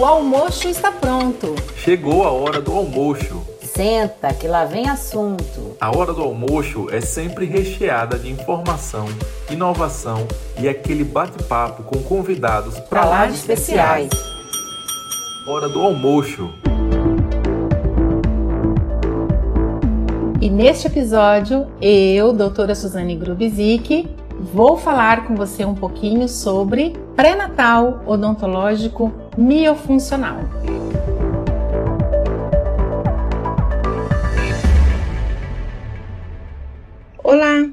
O almoço está pronto. Chegou a hora do almoço. Senta, que lá vem assunto. A hora do almoço é sempre recheada de informação, inovação e aquele bate-papo com convidados para lá de especiais. Hora do almoço. E neste episódio, eu, doutora Suzane Grubizic, vou falar com você um pouquinho sobre pré-natal odontológico miofuncional. Olá,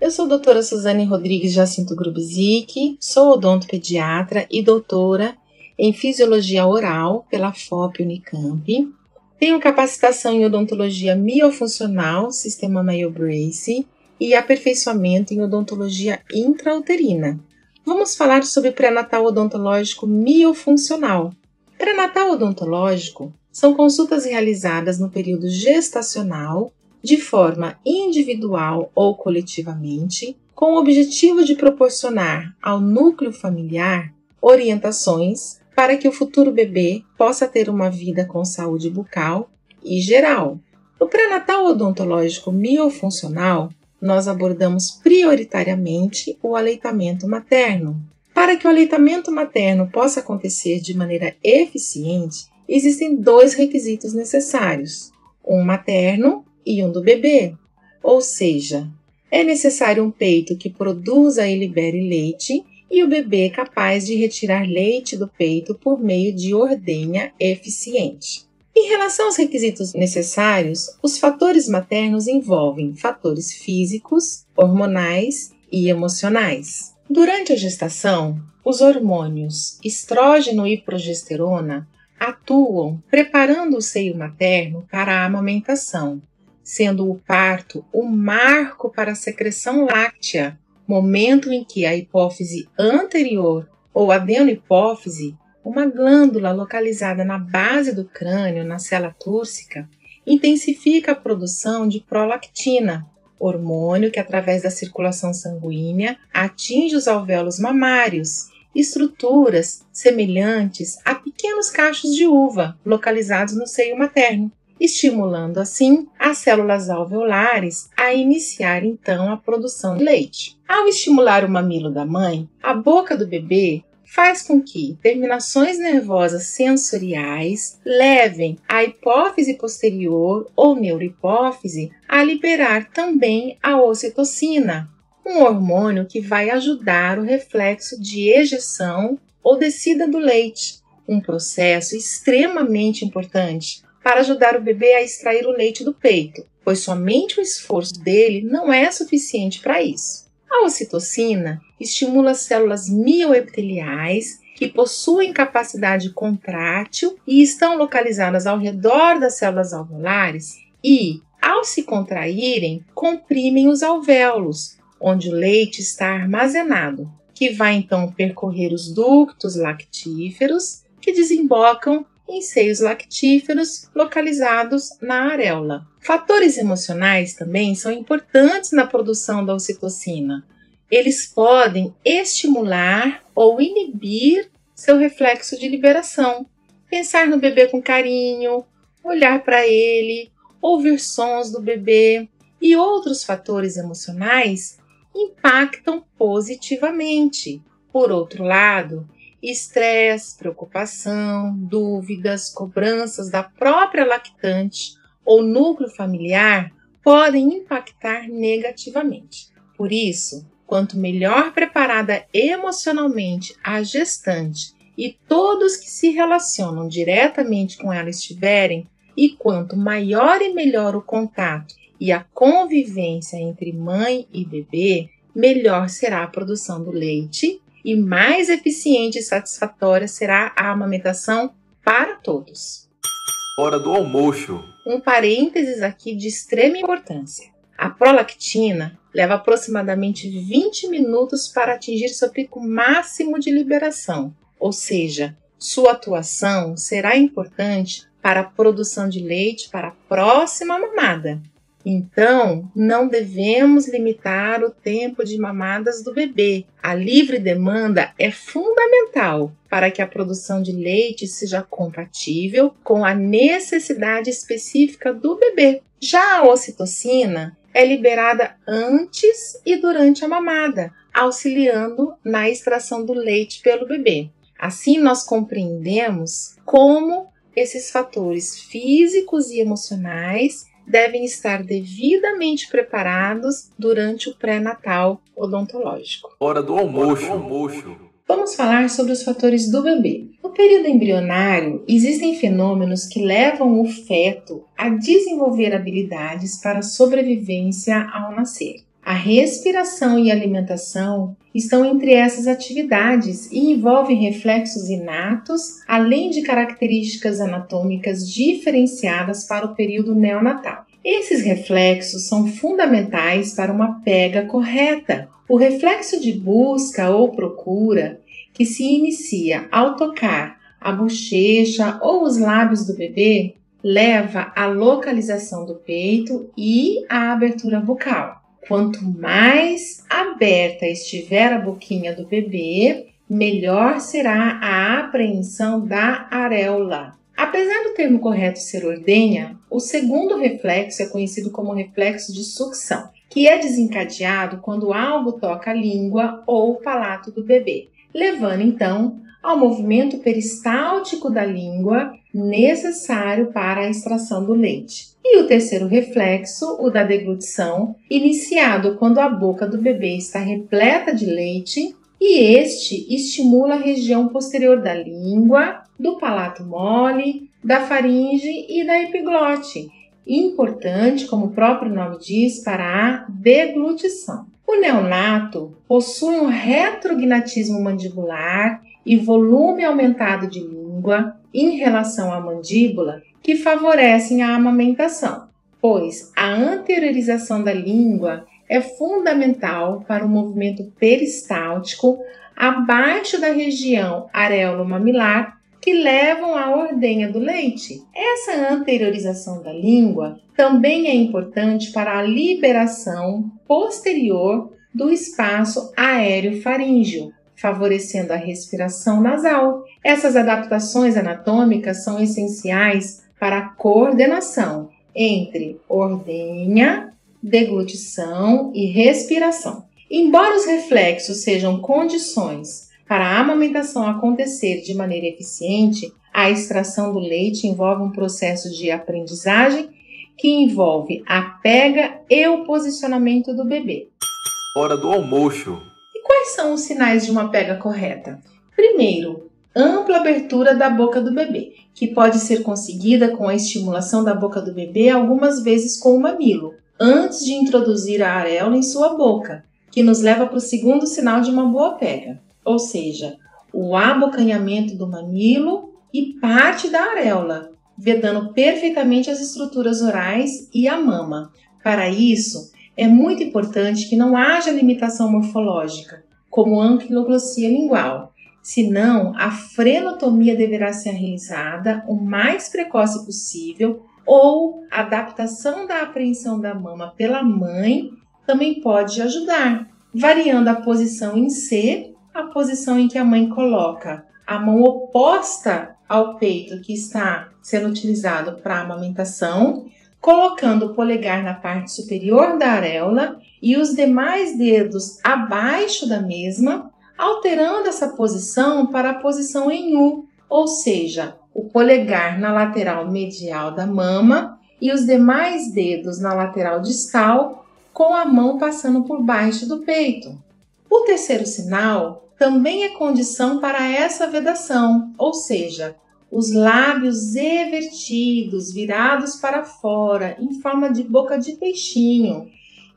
eu sou a doutora Suzane Rodrigues Jacinto Grubizic, sou odontopediatra e doutora em fisiologia oral pela FOP Unicamp. Tenho capacitação em odontologia miofuncional, sistema MyoBrace e aperfeiçoamento em odontologia intrauterina. Vamos falar sobre pré-natal odontológico miofuncional. Pré-natal odontológico são consultas realizadas no período gestacional, de forma individual ou coletivamente, com o objetivo de proporcionar ao núcleo familiar orientações para que o futuro bebê possa ter uma vida com saúde bucal e geral. No pré-natal odontológico miofuncional, nós abordamos prioritariamente o aleitamento materno. Para que o aleitamento materno possa acontecer de maneira eficiente, existem dois requisitos necessários: um materno e um do bebê. Ou seja, é necessário um peito que produza e libere leite e o bebê capaz de retirar leite do peito por meio de ordenha eficiente. Em relação aos requisitos necessários, os fatores maternos envolvem fatores físicos, hormonais e emocionais. Durante a gestação, os hormônios estrógeno e progesterona atuam preparando o seio materno para a amamentação, sendo o parto o marco para a secreção láctea, momento em que a hipófise anterior ou adenohipófise uma glândula localizada na base do crânio, na célula túrcica, intensifica a produção de prolactina, hormônio que, através da circulação sanguínea, atinge os alvéolos mamários, estruturas semelhantes a pequenos cachos de uva localizados no seio materno, estimulando assim as células alveolares a iniciar então a produção de leite. Ao estimular o mamilo da mãe, a boca do bebê faz com que terminações nervosas sensoriais levem a hipófise posterior ou neurohipófise a liberar também a ocitocina, um hormônio que vai ajudar o reflexo de ejeção ou descida do leite, um processo extremamente importante para ajudar o bebê a extrair o leite do peito, pois somente o esforço dele não é suficiente para isso. A ocitocina estimula células mioepiteliais que possuem capacidade contrátil e estão localizadas ao redor das células alveolares e, ao se contraírem, comprimem os alvéolos, onde o leite está armazenado, que vai então percorrer os ductos lactíferos que desembocam em seios lactíferos localizados na areola. Fatores emocionais também são importantes na produção da ocitocina. Eles podem estimular ou inibir seu reflexo de liberação. Pensar no bebê com carinho, olhar para ele, ouvir sons do bebê e outros fatores emocionais impactam positivamente. Por outro lado, estresse, preocupação, dúvidas, cobranças da própria lactante ou núcleo familiar podem impactar negativamente. Por isso, quanto melhor preparada emocionalmente a gestante e todos que se relacionam diretamente com ela estiverem, e quanto maior e melhor o contato e a convivência entre mãe e bebê, melhor será a produção do leite e mais eficiente e satisfatória será a amamentação para todos. Hora do almoço. Um parênteses aqui de extrema importância. A prolactina leva aproximadamente 20 minutos para atingir seu pico máximo de liberação, ou seja, sua atuação será importante para a produção de leite para a próxima mamada. Então, não devemos limitar o tempo de mamadas do bebê. A livre demanda é fundamental para que a produção de leite seja compatível com a necessidade específica do bebê. Já a ocitocina é liberada antes e durante a mamada, auxiliando na extração do leite pelo bebê. Assim, nós compreendemos como esses fatores físicos e emocionais devem estar devidamente preparados durante o pré-natal odontológico. Hora do almoço. almoço. Vamos falar sobre os fatores do bebê. No período embrionário, existem fenômenos que levam o feto a desenvolver habilidades para sobrevivência ao nascer. A respiração e a alimentação estão entre essas atividades e envolvem reflexos inatos, além de características anatômicas diferenciadas para o período neonatal. Esses reflexos são fundamentais para uma pega correta. O reflexo de busca ou procura, que se inicia ao tocar a bochecha ou os lábios do bebê, leva à localização do peito e à abertura bucal. Quanto mais aberta estiver a boquinha do bebê, melhor será a apreensão da areola. Apesar do termo correto ser ordenha, o segundo reflexo é conhecido como reflexo de sucção, que é desencadeado quando algo toca a língua ou o palato do bebê, levando então ao movimento peristáltico da língua necessário para a extração do leite. E o terceiro reflexo, o da deglutição, iniciado quando a boca do bebê está repleta de leite, e este estimula a região posterior da língua, do palato mole, da faringe e da epiglote. Importante, como o próprio nome diz, para a deglutição. O neonato possui um retrognatismo mandibular e volume aumentado de língua em relação à mandíbula que favorecem a amamentação, pois a anteriorização da língua é fundamental para o movimento peristáltico abaixo da região areolo-mamilar que levam à ordenha do leite. Essa anteriorização da língua também é importante para a liberação posterior do espaço aéreo faríngeo, favorecendo a respiração nasal. Essas adaptações anatômicas são essenciais para a coordenação entre ordenha, deglutição e respiração. Embora os reflexos sejam condições para a amamentação acontecer de maneira eficiente, a extração do leite envolve um processo de aprendizagem que envolve a pega e o posicionamento do bebê. Hora do almoço. Quais são os sinais de uma pega correta? Primeiro, ampla abertura da boca do bebê, que pode ser conseguida com a estimulação da boca do bebê algumas vezes com o mamilo, antes de introduzir a areola em sua boca, que nos leva para o segundo sinal de uma boa pega, ou seja, o abocanhamento do mamilo e parte da areola, vedando perfeitamente as estruturas orais e a mama. Para isso, é muito importante que não haja limitação morfológica, como anquiloglossia lingual, senão a frenotomia deverá ser realizada o mais precoce possível ou a adaptação da apreensão da mama pela mãe também pode ajudar, variando a posição em C, a posição em que a mãe coloca a mão oposta ao peito que está sendo utilizado para a amamentação colocando o polegar na parte superior da areola e os demais dedos abaixo da mesma, alterando essa posição para a posição em U, ou seja, o polegar na lateral medial da mama e os demais dedos na lateral distal, com a mão passando por baixo do peito. O terceiro sinal também é condição para essa vedação, ou seja, os lábios evertidos, virados para fora, em forma de boca de peixinho,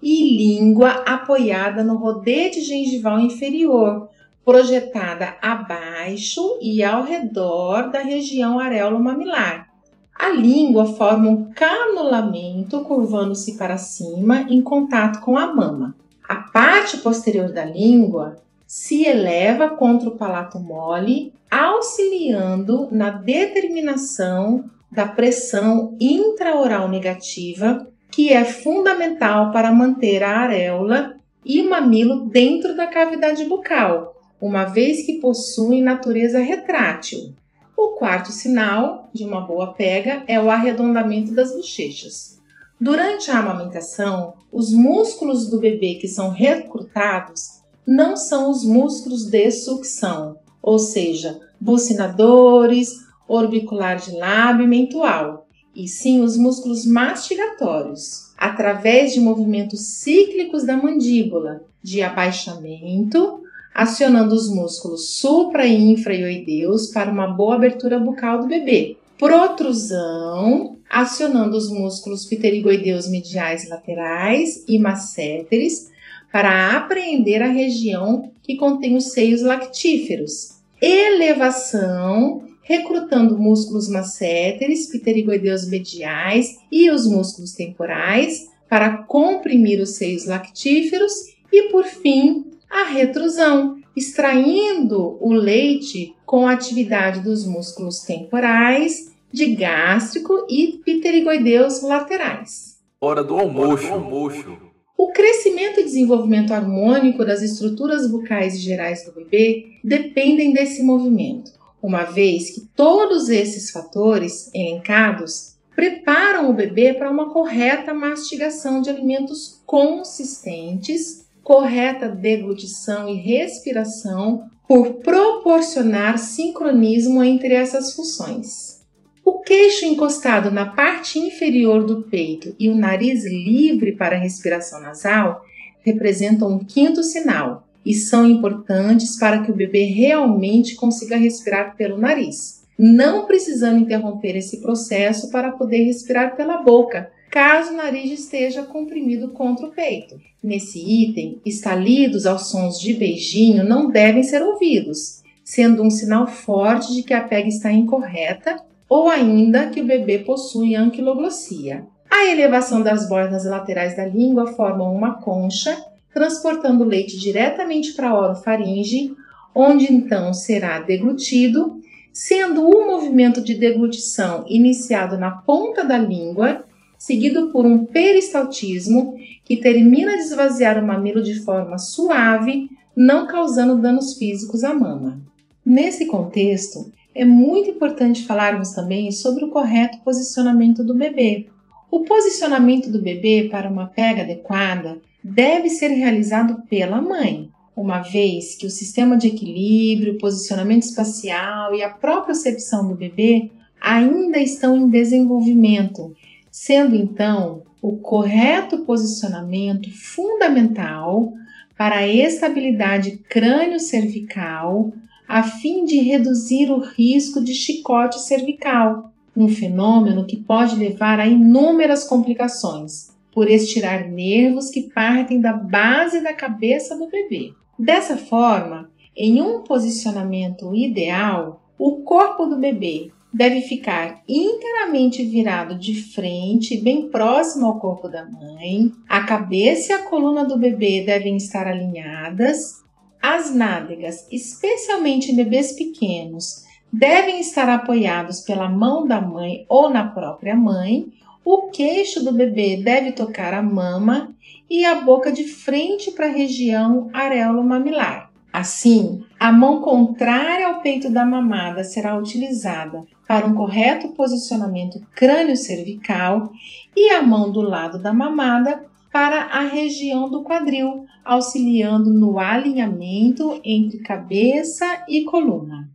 e língua apoiada no rodete gengival inferior, projetada abaixo e ao redor da região areolo-mamilar. A língua forma um canulamento curvando-se para cima em contato com a mama. A parte posterior da língua se eleva contra o palato mole, auxiliando na determinação da pressão intraoral negativa que é fundamental para manter a areola e o mamilo dentro da cavidade bucal, uma vez que possuem natureza retrátil. O quarto sinal de uma boa pega é o arredondamento das bochechas. Durante a amamentação, os músculos do bebê que são recrutados não são os músculos de sucção, ou seja, bucinadores, orbicular de lábio e mentual, e sim os músculos mastigatórios, através de movimentos cíclicos da mandíbula, de abaixamento, acionando os músculos supra e infraioideus para uma boa abertura bucal do bebê. Protrusão, acionando os músculos pterigoideus mediais laterais e masséteres para apreender a região que contém os seios lactíferos. Elevação, recrutando músculos masséteres, pterigoideus mediais e os músculos temporais para comprimir os seios lactíferos e, por fim, a retrusão, extraindo o leite com a atividade dos músculos temporais, de gástrico e pterigoideus laterais. Hora do almoço. O crescimento e desenvolvimento harmônico das estruturas bucais e gerais do bebê dependem desse movimento, uma vez que todos esses fatores elencados preparam o bebê para uma correta mastigação de alimentos consistentes, correta deglutição e respiração, por proporcionar sincronismo entre essas funções. O queixo encostado na parte inferior do peito e o nariz livre para a respiração nasal representam um quinto sinal e são importantes para que o bebê realmente consiga respirar pelo nariz, não precisando interromper esse processo para poder respirar pela boca, caso o nariz esteja comprimido contra o peito. Nesse item, estalidos aos sons de beijinho não devem ser ouvidos, sendo um sinal forte de que a pega está incorreta ou ainda que o bebê possui anquiloglossia. A elevação das bordas laterais da língua forma uma concha, transportando o leite diretamente para a orofaringe, onde então será deglutido, sendo o movimento de deglutição iniciado na ponta da língua, seguido por um peristaltismo que termina de esvaziar o mamilo de forma suave, não causando danos físicos à mama. Nesse contexto, é muito importante falarmos também sobre o correto posicionamento do bebê. O posicionamento do bebê para uma pega adequada deve ser realizado pela mãe, uma vez que o sistema de equilíbrio, posicionamento espacial e a propriocepção do bebê ainda estão em desenvolvimento, sendo então o correto posicionamento fundamental para a estabilidade crânio-cervical, a fim de reduzir o risco de chicote cervical, um fenômeno que pode levar a inúmeras complicações, por estirar nervos que partem da base da cabeça do bebê. Dessa forma, em um posicionamento ideal, o corpo do bebê deve ficar inteiramente virado de frente, bem próximo ao corpo da mãe. A cabeça e a coluna do bebê devem estar alinhadas as nádegas, especialmente em bebês pequenos, devem estar apoiados pela mão da mãe ou na própria mãe. O queixo do bebê deve tocar a mama e a boca de frente para a região areolo-mamilar. Assim, a mão contrária ao peito da mamada será utilizada para um correto posicionamento crânio-cervical e a mão do lado da mamada para a região do quadril, auxiliando no alinhamento entre cabeça e coluna.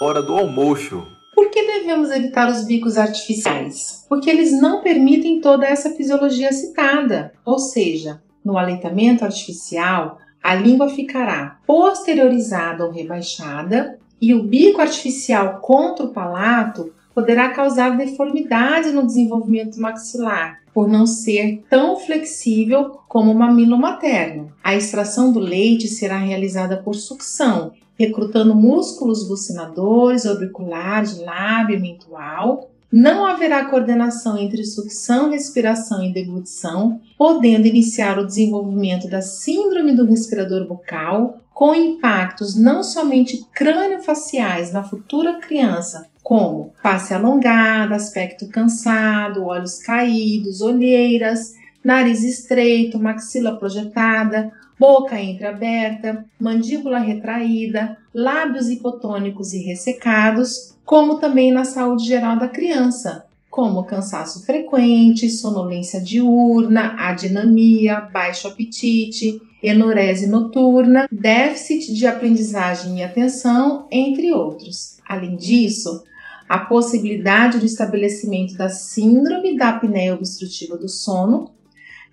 Hora do almoço. Por que devemos evitar os bicos artificiais? Porque eles não permitem toda essa fisiologia citada, ou seja, no aleitamento artificial, a língua ficará posteriorizada ou rebaixada e o bico artificial contra o palato poderá causar deformidade no desenvolvimento maxilar, por não ser tão flexível como o mamilo materno. A extração do leite será realizada por sucção, recrutando músculos bucinadores, auriculares, lábio mentual. Não haverá coordenação entre sucção, respiração e deglutição, podendo iniciar o desenvolvimento da síndrome do respirador bucal, com impactos não somente crânio-faciais na futura criança, como face alongada, aspecto cansado, olhos caídos, olheiras, nariz estreito, maxila projetada, boca entreaberta, mandíbula retraída, lábios hipotônicos e ressecados, como também na saúde geral da criança, como cansaço frequente, sonolência diurna, adinamia, baixo apetite, enurese noturna, déficit de aprendizagem e atenção, entre outros. Além disso, a possibilidade do estabelecimento da síndrome da apneia obstrutiva do sono,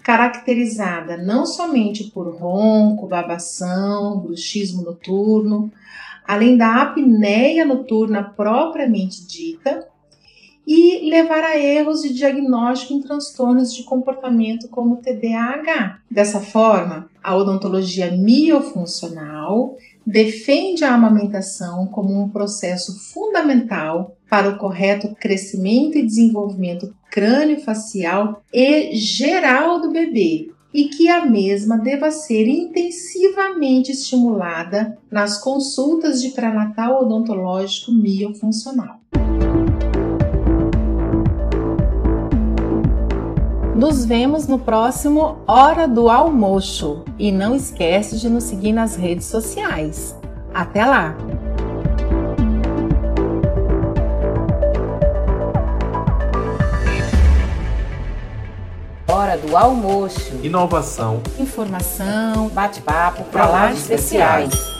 caracterizada não somente por ronco, babação, bruxismo noturno, além da apneia noturna propriamente dita, e levar a erros de diagnóstico em transtornos de comportamento como TDAH. Dessa forma, a odontologia miofuncional defende a amamentação como um processo fundamental para o correto crescimento e desenvolvimento crânio-facial e geral do bebê, e que a mesma deva ser intensivamente estimulada nas consultas de pré-natal odontológico miofuncional. Nos vemos no próximo Hora do Almoço e não esquece de nos seguir nas redes sociais. Até lá! Hora do Almoço. Inovação, Informação, bate-papo, palavras especiais.